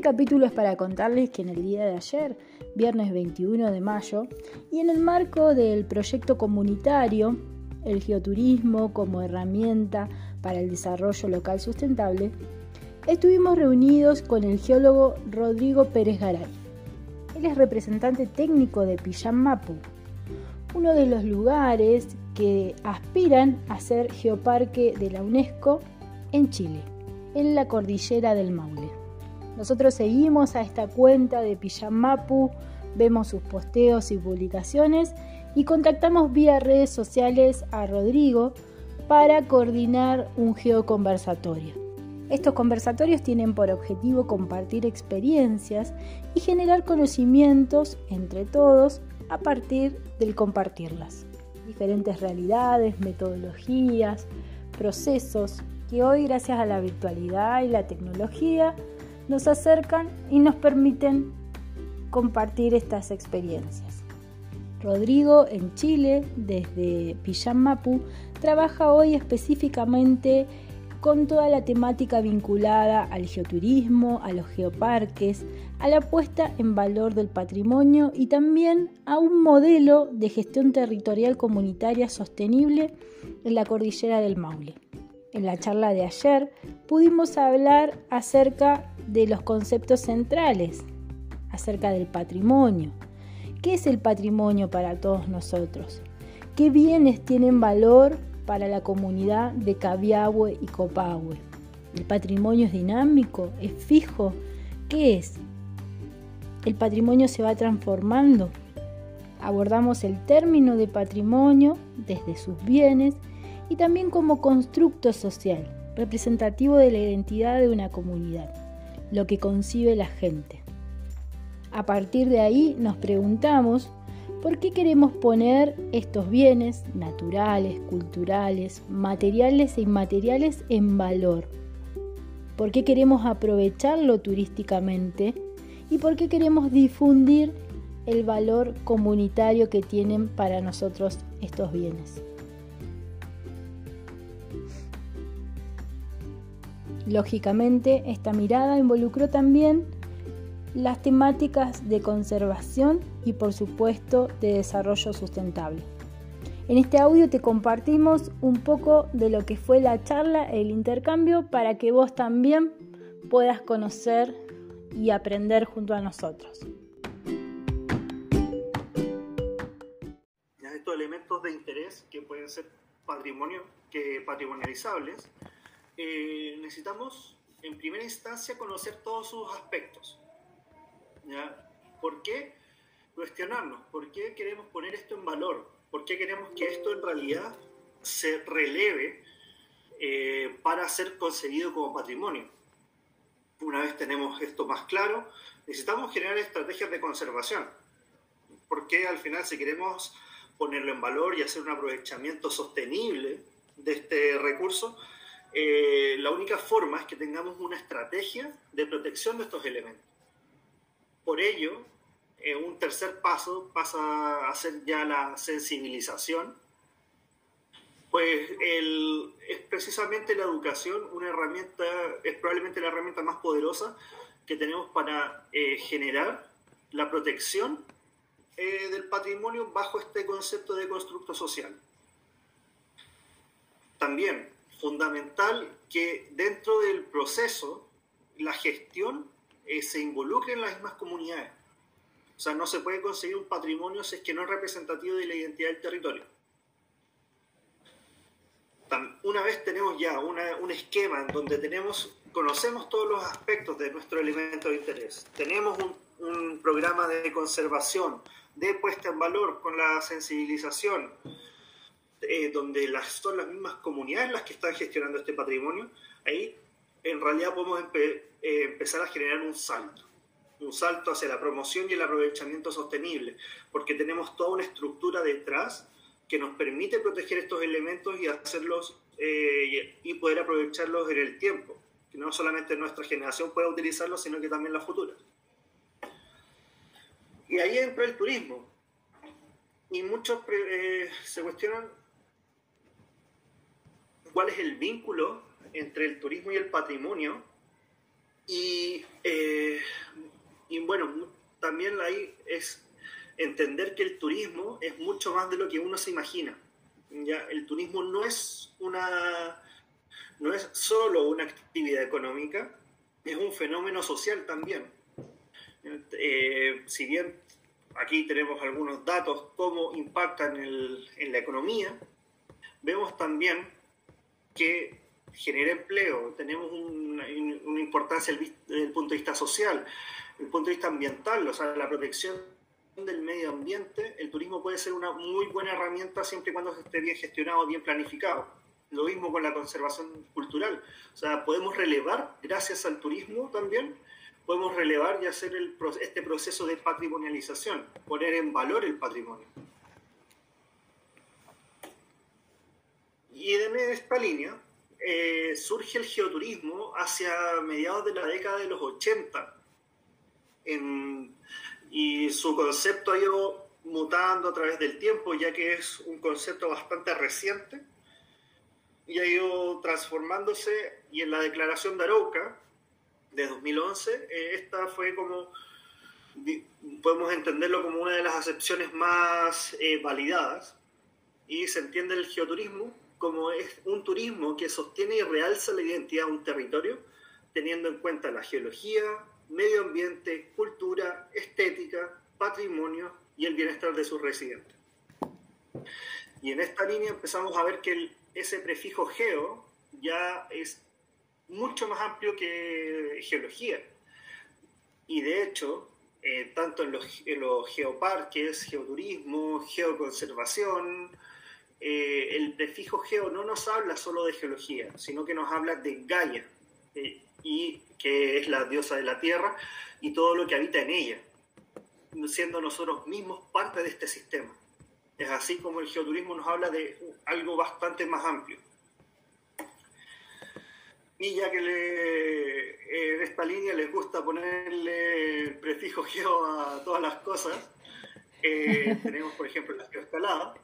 Este capítulo es para contarles que en el día de ayer, viernes 21 de mayo, y en el marco del proyecto comunitario El geoturismo como herramienta para el desarrollo local sustentable, estuvimos reunidos con el geólogo Rodrigo Pérez Garay. Él es representante técnico de Mapu, uno de los lugares que aspiran a ser geoparque de la UNESCO en Chile, en la cordillera del Maule. Nosotros seguimos a esta cuenta de Pijamapu, vemos sus posteos y publicaciones y contactamos vía redes sociales a Rodrigo para coordinar un geoconversatorio. Estos conversatorios tienen por objetivo compartir experiencias y generar conocimientos entre todos a partir del compartirlas. Diferentes realidades, metodologías, procesos que hoy gracias a la virtualidad y la tecnología nos acercan y nos permiten compartir estas experiencias. Rodrigo en Chile, desde Mapu, trabaja hoy específicamente con toda la temática vinculada al geoturismo, a los geoparques, a la puesta en valor del patrimonio y también a un modelo de gestión territorial comunitaria sostenible en la cordillera del Maule. En la charla de ayer pudimos hablar acerca de los conceptos centrales, acerca del patrimonio. ¿Qué es el patrimonio para todos nosotros? ¿Qué bienes tienen valor para la comunidad de Cabiahue y Copahue? ¿El patrimonio es dinámico? ¿Es fijo? ¿Qué es? ¿El patrimonio se va transformando? Abordamos el término de patrimonio desde sus bienes y también como constructo social, representativo de la identidad de una comunidad lo que concibe la gente. A partir de ahí nos preguntamos por qué queremos poner estos bienes naturales, culturales, materiales e inmateriales en valor. ¿Por qué queremos aprovecharlo turísticamente? ¿Y por qué queremos difundir el valor comunitario que tienen para nosotros estos bienes? Lógicamente, esta mirada involucró también las temáticas de conservación y por supuesto de desarrollo sustentable. En este audio te compartimos un poco de lo que fue la charla, el intercambio, para que vos también puedas conocer y aprender junto a nosotros. Estos elementos de interés que pueden ser patrimonio, que patrimonializables, eh, necesitamos en primera instancia conocer todos sus aspectos. ¿Por qué cuestionarnos? ¿Por qué queremos poner esto en valor? ¿Por qué queremos que esto en realidad se releve eh, para ser concebido como patrimonio? Una vez tenemos esto más claro, necesitamos generar estrategias de conservación. Porque al final si queremos ponerlo en valor y hacer un aprovechamiento sostenible de este recurso, eh, la única forma es que tengamos una estrategia de protección de estos elementos. Por ello, eh, un tercer paso pasa a ser ya la sensibilización, pues es precisamente la educación una herramienta, es probablemente la herramienta más poderosa que tenemos para eh, generar la protección del patrimonio bajo este concepto de constructo social. También fundamental que dentro del proceso la gestión eh, se involucre en las mismas comunidades. O sea, no se puede conseguir un patrimonio si es que no es representativo de la identidad del territorio. Una vez tenemos ya un esquema en donde tenemos, conocemos todos los aspectos de nuestro elemento de interés, tenemos un, un programa de conservación, de puesta en valor con la sensibilización, eh, donde son las mismas comunidades las que están gestionando este patrimonio, ahí en realidad podemos eh, empezar a generar un salto, un salto hacia la promoción y el aprovechamiento sostenible, porque tenemos toda una estructura detrás que nos permite proteger estos elementos y hacerlos eh, y poder aprovecharlos en el tiempo, que no solamente nuestra generación pueda utilizarlos, sino que también la futura. Y ahí entra el turismo. Y muchos se cuestionan cuál es el vínculo entre el turismo y el patrimonio Y, eh, y bueno, también ahí es entender que el turismo es mucho más de lo que uno se imagina. ¿ya? El turismo no es, una, no es solo una actividad económica, es un fenómeno social también. Eh, si bien aquí tenemos algunos datos cómo impactan en la economía, vemos también que genera empleo, tenemos una, una importancia desde el punto de vista social, el punto de vista ambiental, o sea, la protección del medio ambiente, el turismo puede ser una muy buena herramienta siempre y cuando esté bien gestionado, bien planificado. Lo mismo con la conservación cultural. O sea, podemos relevar, gracias al turismo también, podemos relevar y hacer el, este proceso de patrimonialización, poner en valor el patrimonio. Y en esta línea eh, surge el geoturismo hacia mediados de la década de los 80. En, y su concepto ha ido mutando a través del tiempo, ya que es un concepto bastante reciente y ha ido transformándose y en la declaración de Arauca de 2011, eh, esta fue como, podemos entenderlo como una de las acepciones más eh, validadas y se entiende el geoturismo como es un turismo que sostiene y realza la identidad de un territorio, teniendo en cuenta la geología, medio ambiente, cultura, estética, patrimonio y el bienestar de sus residentes. Y en esta línea empezamos a ver que ese prefijo geo ya es mucho más amplio que geología. Y de hecho, eh, tanto en los, los, geoparques, geoturismo, geoconservación, eh, el prefijo geo no nos habla solo de geología, sino que nos habla de Gaia. Eh, y que es la diosa de la tierra y todo lo que habita en ella, siendo nosotros mismos parte de este sistema. Es así como el geoturismo nos habla de algo bastante más amplio. Y ya que le, en esta línea les gusta ponerle el prefijo geo a todas las cosas, eh, tenemos por ejemplo la geoescalada.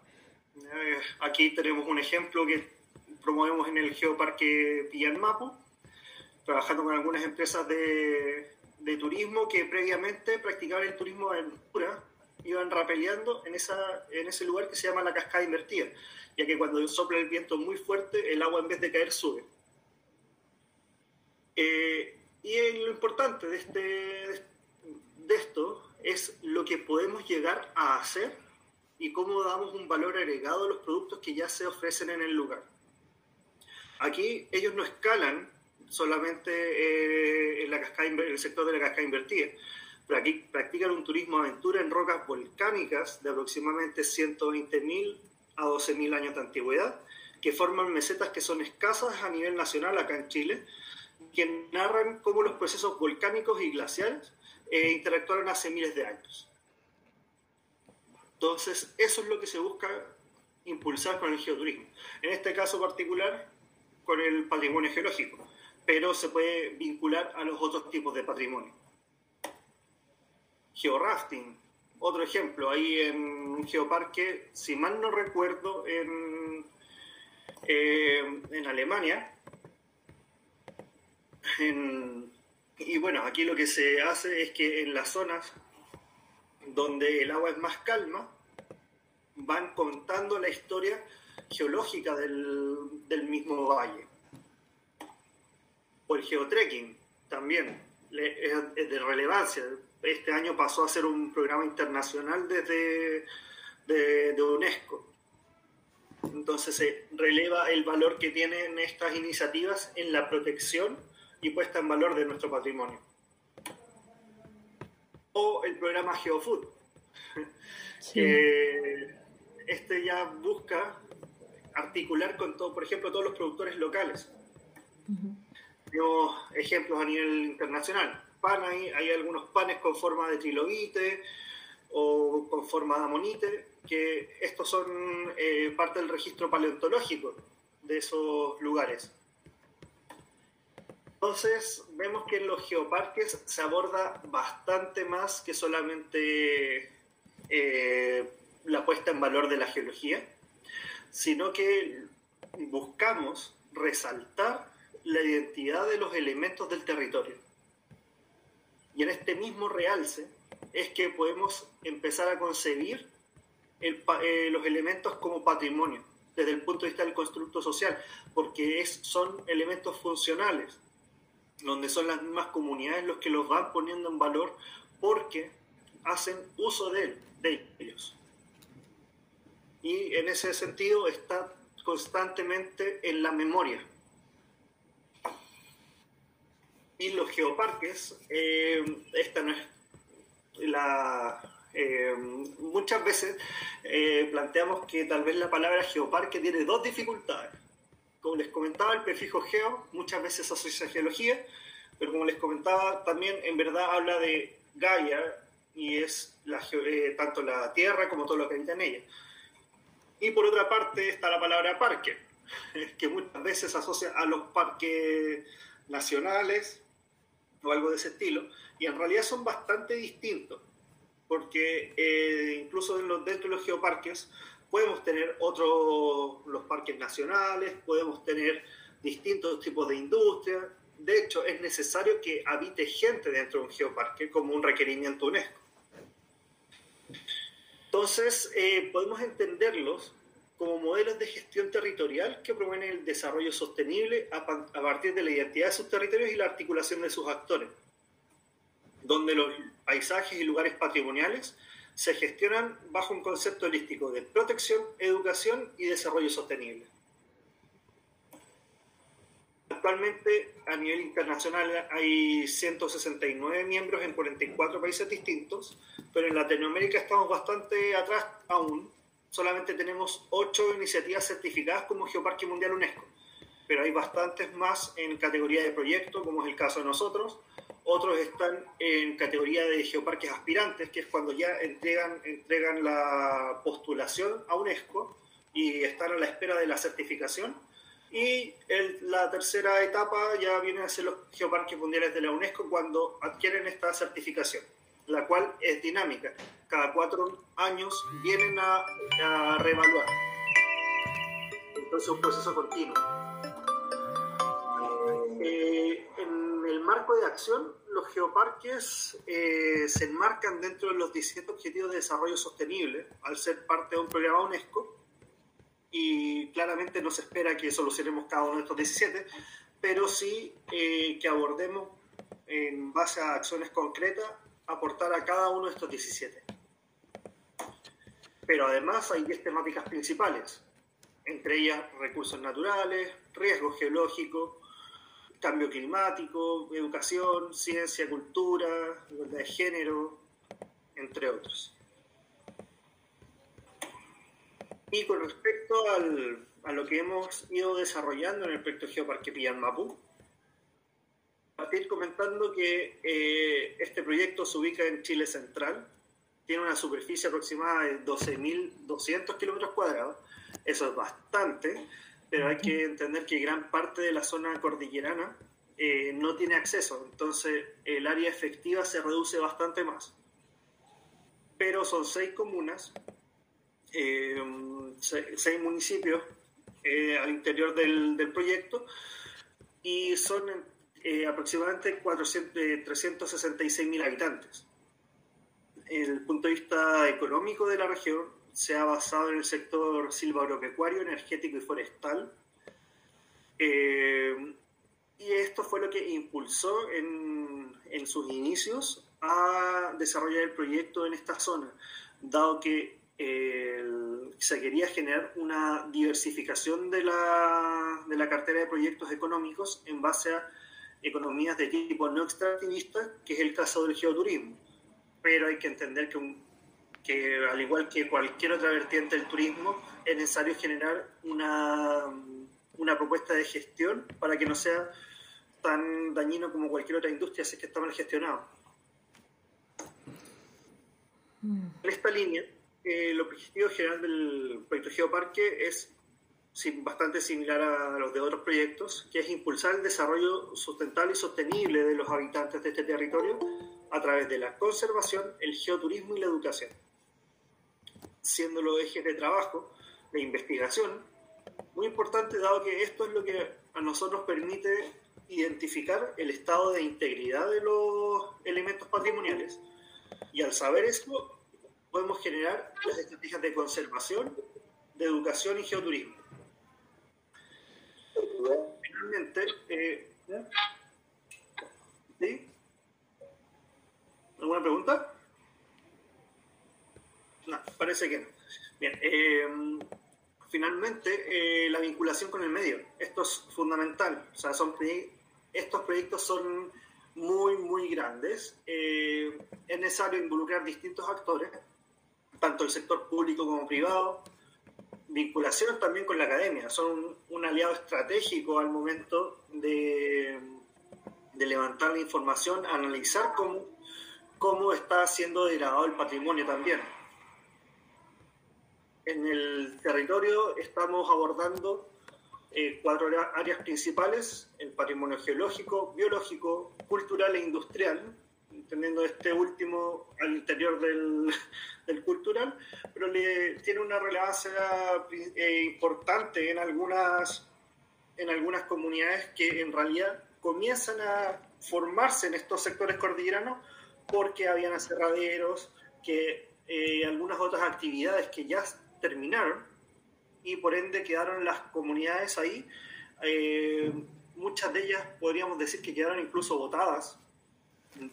Eh, aquí tenemos un ejemplo que promovemos en el Geoparque Pillanmapo, trabajando con algunas empresas de, de turismo que previamente practicaban el turismo de aventura, iban rapeleando en, esa, en ese lugar que se llama la cascada invertida, ya que cuando sopla el viento muy fuerte, el agua en vez de caer sube. Eh, y lo importante de, este, de esto es lo que podemos llegar a hacer y cómo damos un valor agregado a los productos que ya se ofrecen en el lugar. Aquí ellos no escalan solamente eh, en, la cascada, el sector de la cascada invertida. Pero aquí practican un turismo aventura en rocas volcánicas de aproximadamente 120.000 a 12.000 años de antigüedad, que forman mesetas que son escasas a nivel nacional acá en Chile, que narran cómo los procesos volcánicos y glaciales eh, interactuaron hace miles de años. Entonces, eso es lo que se busca impulsar con el geoturismo. En este caso particular, con el patrimonio geológico pero se puede vincular a los otros tipos de patrimonio. Georafting, otro ejemplo, ahí en un geoparque, si mal no recuerdo, en, eh, en Alemania. y bueno, aquí lo que se hace es que en las zonas donde el agua es más calma, van contando la historia geológica del, del mismo valle o el geotrekking también es de relevancia. Este año pasó a ser un programa internacional desde de, UNESCO. Entonces se releva el valor que tienen estas iniciativas en la protección y puesta en valor de nuestro patrimonio. O el programa GeoFood. este ya busca articular con todo, por ejemplo, todos los productores locales ejemplos a nivel internacional. Pan hay, hay algunos panes con forma de trilobite o con forma de amonite, que estos son eh, parte del registro paleontológico de esos lugares. Entonces, vemos que en los geoparques se aborda bastante más que solamente en valor de la geología, sino que buscamos resaltar la identidad de los elementos del territorio. Y en este mismo realce es que podemos empezar a concebir eh, los elementos como patrimonio desde el punto de vista del constructo social, porque son elementos funcionales, donde son las mismas comunidades los que los van poniendo en valor porque hacen uso de ellos. Y en ese sentido está constantemente en la memoria. Y los geoparques, eh, esta no es la... Eh, muchas veces eh, planteamos que tal vez la palabra geoparque tiene dos dificultades. Como les comentaba, el prefijo geo muchas veces asocia a geología, pero como les comentaba, también en verdad habla de Gaia y es la, tanto la Tierra como todo lo que habita en ella. Y por otra parte está la palabra parque, que muchas veces asocia a los parques nacionales o algo de ese estilo, y en realidad son bastante distintos, porque eh, incluso dentro de los geoparques podemos tener otros, los parques nacionales, podemos tener distintos tipos de industria, de hecho es necesario que habite gente dentro de un geoparque como un requerimiento UNESCO. Entonces, eh, podemos entenderlos como modelos de gestión territorial que promueven el desarrollo sostenible a, partir de la identidad de sus territorios y la articulación de sus actores, donde los paisajes y lugares patrimoniales se gestionan bajo un concepto holístico de protección, educación y desarrollo sostenible. Actualmente a nivel internacional hay 169 miembros en 44 países distintos, pero en Latinoamérica estamos bastante atrás aún. Solamente tenemos 8 iniciativas certificadas como Geoparque Mundial UNESCO, pero hay bastantes más en categoría de proyecto, como es el caso de nosotros. Otros están en categoría de geoparques aspirantes, que es cuando ya entregan, entregan la postulación a UNESCO y están a la espera de la certificación y la tercera etapa ya viene a ser los geoparques mundiales de la UNESCO cuando adquieren esta certificación, la cual es dinámica. Cada cuatro años vienen a, a reevaluar. Entonces es un proceso continuo. Eh, en el marco de acción, los geoparques eh, se enmarcan dentro de los 17 Objetivos de Desarrollo Sostenible, al ser parte de un programa UNESCO y claramente no se espera que solucionemos cada uno de estos 17, pero sí eh, que abordemos en base a acciones concretas aportar a cada uno de estos 17. Pero además hay 10 temáticas principales, entre ellas recursos naturales, riesgo geológico, cambio climático, educación, ciencia, cultura, igualdad de género, entre otros. Y con respecto a lo que hemos ido desarrollando en el proyecto Geoparque Pillanmapú, partir comentando que eh, este proyecto se ubica en Chile Central, tiene una superficie aproximada de 12.200 kilómetros cuadrados, eso es bastante, pero hay que entender que gran parte de la zona cordillerana eh, no tiene acceso, entonces el área efectiva se reduce bastante más. Pero son seis comunas eh, seis, municipios eh, al interior del, proyecto y son eh, aproximadamente 366 mil habitantes. el punto de vista económico de la región, se ha basado en el sector silvagropecuario, energético y forestal. y esto fue lo que impulsó en, en sus inicios a desarrollar el proyecto en esta zona, dado que se quería generar una diversificación de la, de la cartera de proyectos económicos en base a economías de tipo no extractivista, que es el caso del geoturismo. Pero hay que entender que, que al igual que cualquier otra vertiente del turismo, es necesario generar una, una propuesta de gestión para que no sea tan dañino como cualquier otra industria si es que está mal gestionado. En esta línea, el objetivo general del proyecto Geoparque es bastante similar a los de otros proyectos, que es impulsar el desarrollo sustentable y sostenible de los habitantes de este territorio a través de la conservación, el geoturismo y la educación, siendo los ejes de trabajo, de investigación, muy importante dado que esto es lo que a nosotros permite identificar el estado de integridad de los elementos patrimoniales. Y al saber esto podemos generar las estrategias de conservación, de educación y geoturismo. Finalmente, eh, ¿sí? ¿alguna pregunta? No, parece que no. Bien, eh, finalmente, eh, la vinculación con el medio. Esto es fundamental. O sea, son estos proyectos son muy, muy grandes. Eh, es necesario involucrar distintos actores, tanto el sector público como privado. Vinculación también con la academia. Son un, aliado estratégico al momento de, levantar la información, analizar cómo, cómo está siendo degradado el patrimonio también en el territorio estamos abordando eh, cuatro áreas principales, el patrimonio geológico, biológico, cultural e industrial, teniendo este último al interior del, cultural, pero le, tiene una relevancia eh, importante en algunas, en algunas comunidades que en realidad comienzan a formarse en estos sectores cordilleranos porque habían aserraderos, que eh, algunas otras actividades que ya terminaron y por ende quedaron las comunidades ahí. Eh, muchas de ellas podríamos decir que quedaron incluso votadas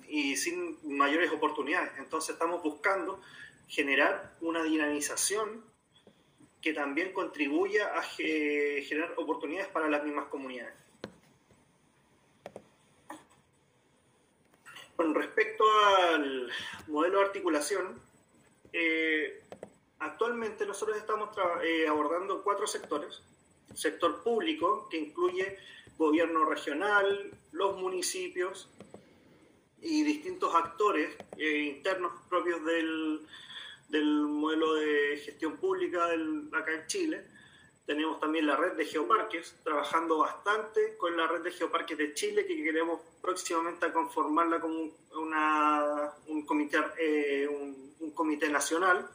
y sin mayores oportunidades. Entonces estamos buscando generar una dinamización que también contribuya a generar oportunidades para las mismas comunidades. Con respecto al modelo de articulación, eh, Actualmente nosotros estamos eh, abordando cuatro sectores. sector público, que incluye gobierno regional, los municipios y distintos actores eh, internos propios del, del, modelo de gestión pública acá en Chile. Tenemos también la red de geoparques, trabajando bastante con la red de geoparques de Chile, que queremos próximamente conformarla como una, un, comité, eh, un comité nacional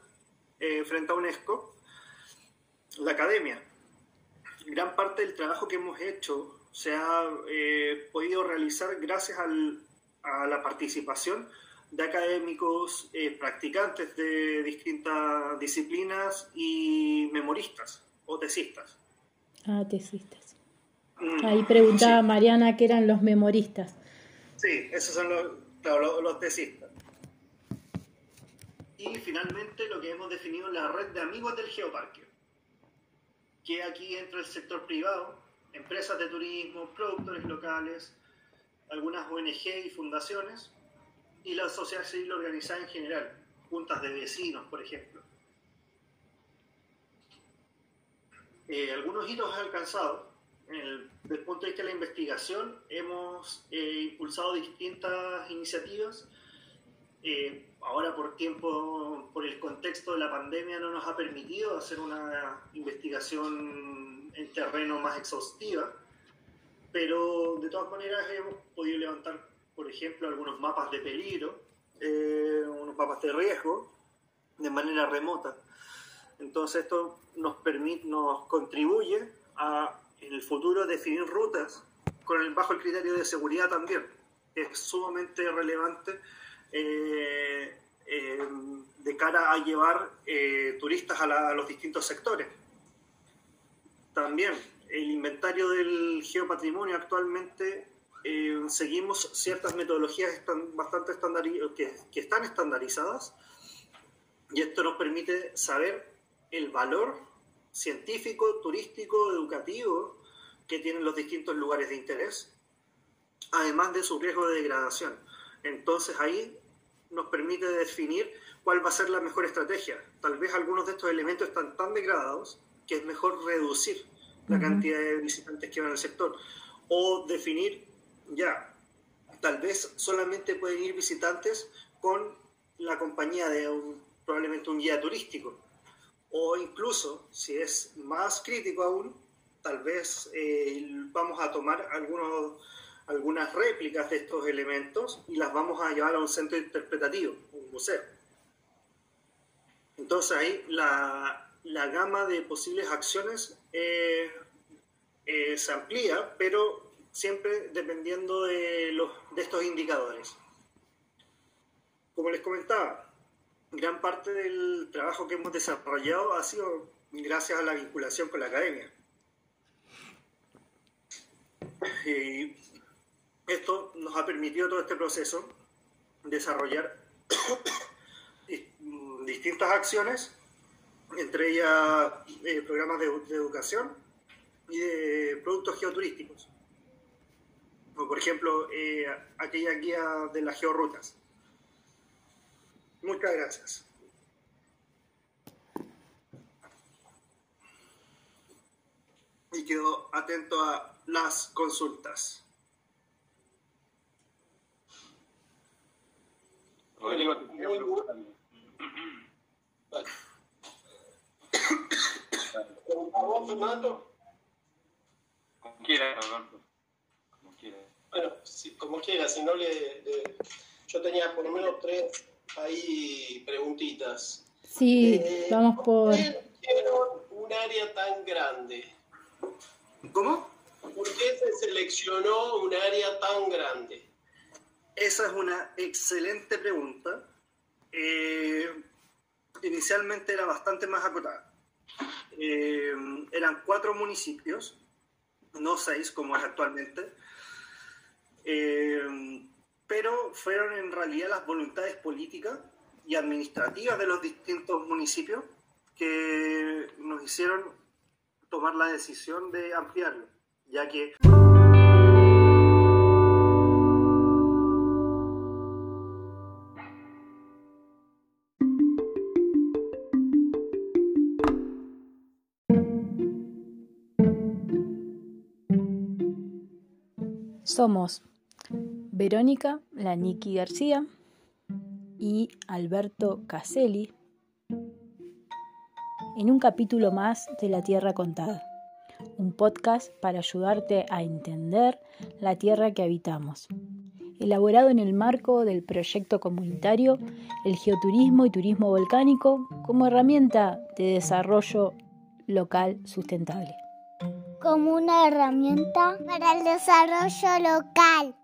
eh, frente a UNESCO, la academia. Gran parte del trabajo que hemos hecho se ha eh, podido realizar gracias a la participación de académicos, eh, practicantes de distintas disciplinas y memoristas o tesistas. Ah, tesistas. Mm, Ahí preguntaba Mariana qué eran los memoristas. Sí, esos son los, los tesistas. Y finalmente lo que hemos definido es la red de amigos del geoparque, que aquí entra el sector privado, empresas de turismo, productores locales, algunas ONG y fundaciones, y la sociedad civil organizada en general, juntas de vecinos, por ejemplo. Eh, algunos hitos alcanzados. El, desde el punto de vista de la investigación, hemos eh, impulsado distintas iniciativas eh, ahora por tiempo, por el contexto de la pandemia, no nos ha permitido hacer una investigación en terreno más exhaustiva, pero de todas maneras hemos podido levantar, por ejemplo, algunos mapas de peligro, eh, unos mapas de riesgo, de manera remota. Entonces esto nos, permite, nos contribuye a en el futuro definir rutas con el, bajo el criterio de seguridad también. Es sumamente relevante eh, eh, de cara a llevar eh, turistas a, los distintos sectores. También el inventario del geopatrimonio actualmente seguimos ciertas metodologías están bastante que, que están estandarizadas y esto nos permite saber el valor científico, turístico, educativo que tienen los distintos lugares de interés, además de su riesgo de degradación. Entonces ahí nos permite definir cuál va a ser la mejor estrategia. Tal vez algunos de estos elementos están tan degradados que es mejor reducir la cantidad de visitantes que van al sector. O definir, ya, tal vez solamente pueden ir visitantes con la compañía de probablemente un guía turístico. O incluso, si es más crítico aún, tal vez eh, vamos a tomar algunos algunas réplicas de estos elementos y las vamos a llevar a un centro interpretativo, un museo. Entonces ahí la, la gama de posibles acciones eh, eh, se amplía, pero siempre dependiendo de, los, de estos indicadores. Como les comentaba, gran parte del trabajo que hemos desarrollado ha sido gracias a la vinculación con la academia. Y esto nos ha permitido todo este proceso desarrollar distintas acciones, entre ellas eh, programas de, educación y de productos geoturísticos. por ejemplo, eh, aquella guía de las georrutas. Muchas gracias. Y quedo atento a las consultas. Rodrigo, ¿Vos, Fernando? Como quiera, Roberto. Como quiera. Bueno, si, como quiera, si no le, Yo tenía por lo menos tres ahí preguntitas. Sí, eh, vamos por... ¿Por un área tan grande? ¿Cómo? ¿Por qué se seleccionó un área tan grande? Esa es una excelente pregunta. Eh, inicialmente era bastante más acotada. Eh, eran cuatro municipios, no seis como es actualmente, eh, pero fueron en realidad las voluntades políticas y administrativas de los distintos municipios que nos hicieron tomar la decisión de ampliarlo, ya que... Somos Verónica Laniki García y Alberto Caselli en un capítulo más de La Tierra Contada, un podcast para ayudarte a entender la tierra que habitamos, elaborado en el marco del proyecto comunitario El Geoturismo y Turismo Volcánico como herramienta de desarrollo local sustentable como una herramienta para el desarrollo local.